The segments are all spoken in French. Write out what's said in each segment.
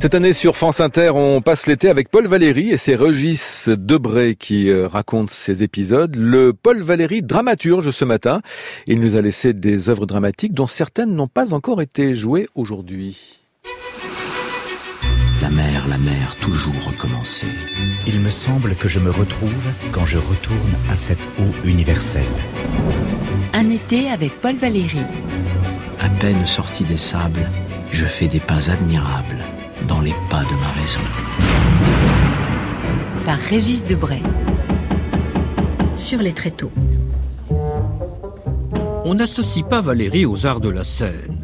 Cette année sur France Inter, on passe l'été avec Paul Valéry et c'est Regis Debray qui euh, raconte ces épisodes. Le Paul Valéry dramaturge ce matin. Il nous a laissé des œuvres dramatiques dont certaines n'ont pas encore été jouées aujourd'hui. La mer, la mer, toujours recommencer. Il me semble que je me retrouve quand je retourne à cette eau universelle. Un été avec Paul Valéry. À peine sorti des sables, je fais des pas admirables dans les pas de ma raison. Par Régis Debray. Sur les tréteaux. On n'associe pas Valérie aux arts de la scène.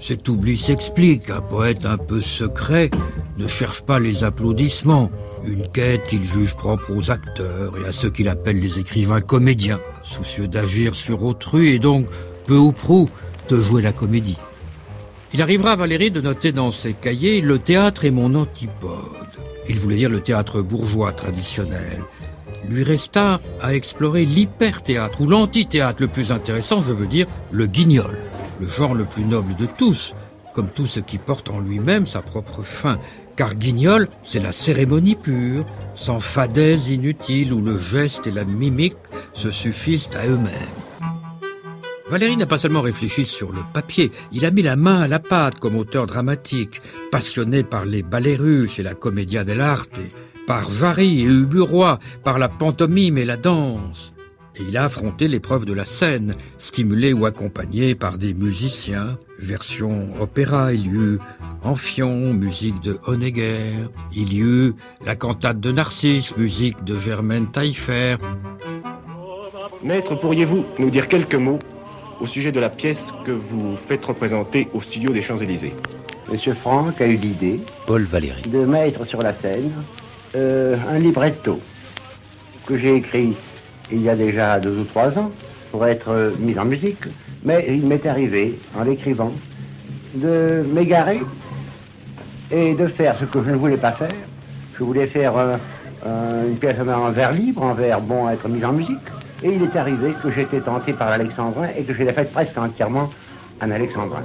Cet oubli s'explique. Un poète un peu secret ne cherche pas les applaudissements, une quête qu'il juge propre aux acteurs et à ceux qu'il appelle les écrivains comédiens, soucieux d'agir sur autrui et donc peu ou prou de jouer la comédie. Il arrivera à Valérie de noter dans ses cahiers Le théâtre est mon antipode. Il voulait dire le théâtre bourgeois traditionnel. Lui resta à explorer l'hyper-théâtre ou l'antithéâtre le plus intéressant, je veux dire le guignol, le genre le plus noble de tous, comme tout ce qui porte en lui-même sa propre fin. Car guignol, c'est la cérémonie pure, sans fadaise inutile où le geste et la mimique se suffisent à eux-mêmes. Valérie n'a pas seulement réfléchi sur le papier, il a mis la main à la pâte comme auteur dramatique, passionné par les ballets russes et la commedia dell'arte, par Jarry et Uburoy, par la pantomime et la danse. Et il a affronté l'épreuve de la scène, stimulé ou accompagné par des musiciens. Version opéra, il y eut Amphion, musique de Honegger. Il y eut la cantate de Narcisse, musique de Germaine Taillefer. Maître, pourriez-vous nous dire quelques mots au sujet de la pièce que vous faites représenter au studio des Champs-Élysées. Monsieur Franck a eu l'idée Paul Valéry. de mettre sur la scène euh, un libretto que j'ai écrit il y a déjà deux ou trois ans pour être euh, mis en musique, mais il m'est arrivé, en l'écrivant, de m'égarer et de faire ce que je ne voulais pas faire. Je voulais faire euh, euh, une pièce en vers libre, en vers bon à être mise en musique. Et il est arrivé que j'étais tenté par l'alexandrin et que je l'ai faite presque entièrement en alexandrin.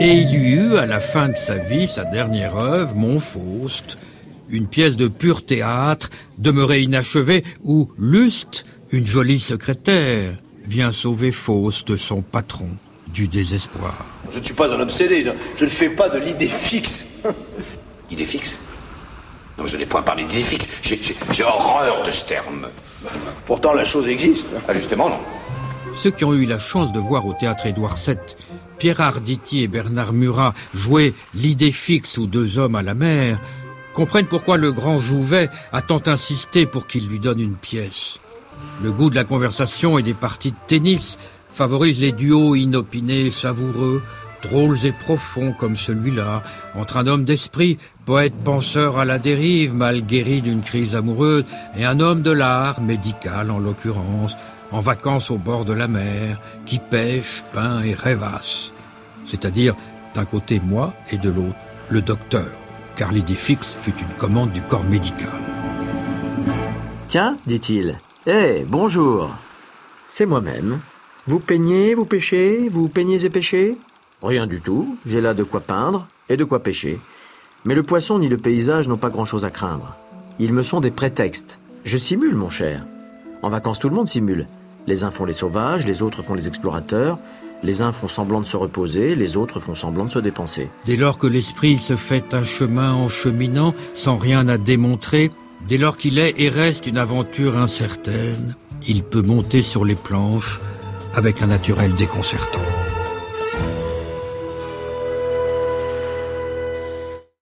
Et il y eut à la fin de sa vie sa dernière œuvre, Mon Faust, une pièce de pur théâtre, demeurée inachevée, où Luste, une jolie secrétaire, vient sauver Faust, son patron, du désespoir. Je ne suis pas un obsédé, je, je ne fais pas de l'idée fixe. Idée fixe? Non, je n'ai point parlé d'idée fixe. J'ai horreur de ce terme. Pourtant, la chose existe. Ah, justement, non. Ceux qui ont eu la chance de voir au théâtre Édouard VII Pierre Arditi et Bernard Murat jouer l'idée fixe ou deux hommes à la mer comprennent pourquoi le grand Jouvet a tant insisté pour qu'il lui donne une pièce. Le goût de la conversation et des parties de tennis favorise les duos inopinés et savoureux, drôles et profonds comme celui-là, entre un homme d'esprit, poète penseur à la dérive, mal guéri d'une crise amoureuse, et un homme de l'art, médical en l'occurrence, en vacances au bord de la mer, qui pêche, peint et rêvasse. C'est-à-dire, d'un côté moi et de l'autre, le docteur, car l'idée fixe fut une commande du corps médical. Tiens, dit-il. Eh, bonjour. C'est moi-même. Vous peignez, vous pêchez, vous peignez et pêchez? Rien du tout. J'ai là de quoi peindre et de quoi pêcher. Mais le poisson ni le paysage n'ont pas grand-chose à craindre. Ils me sont des prétextes. Je simule, mon cher. En vacances, tout le monde simule. Les uns font les sauvages, les autres font les explorateurs. Les uns font semblant de se reposer, les autres font semblant de se dépenser. Dès lors que l'esprit se fait un chemin en cheminant, sans rien à démontrer, dès lors qu'il est et reste une aventure incertaine, il peut monter sur les planches avec un naturel déconcertant.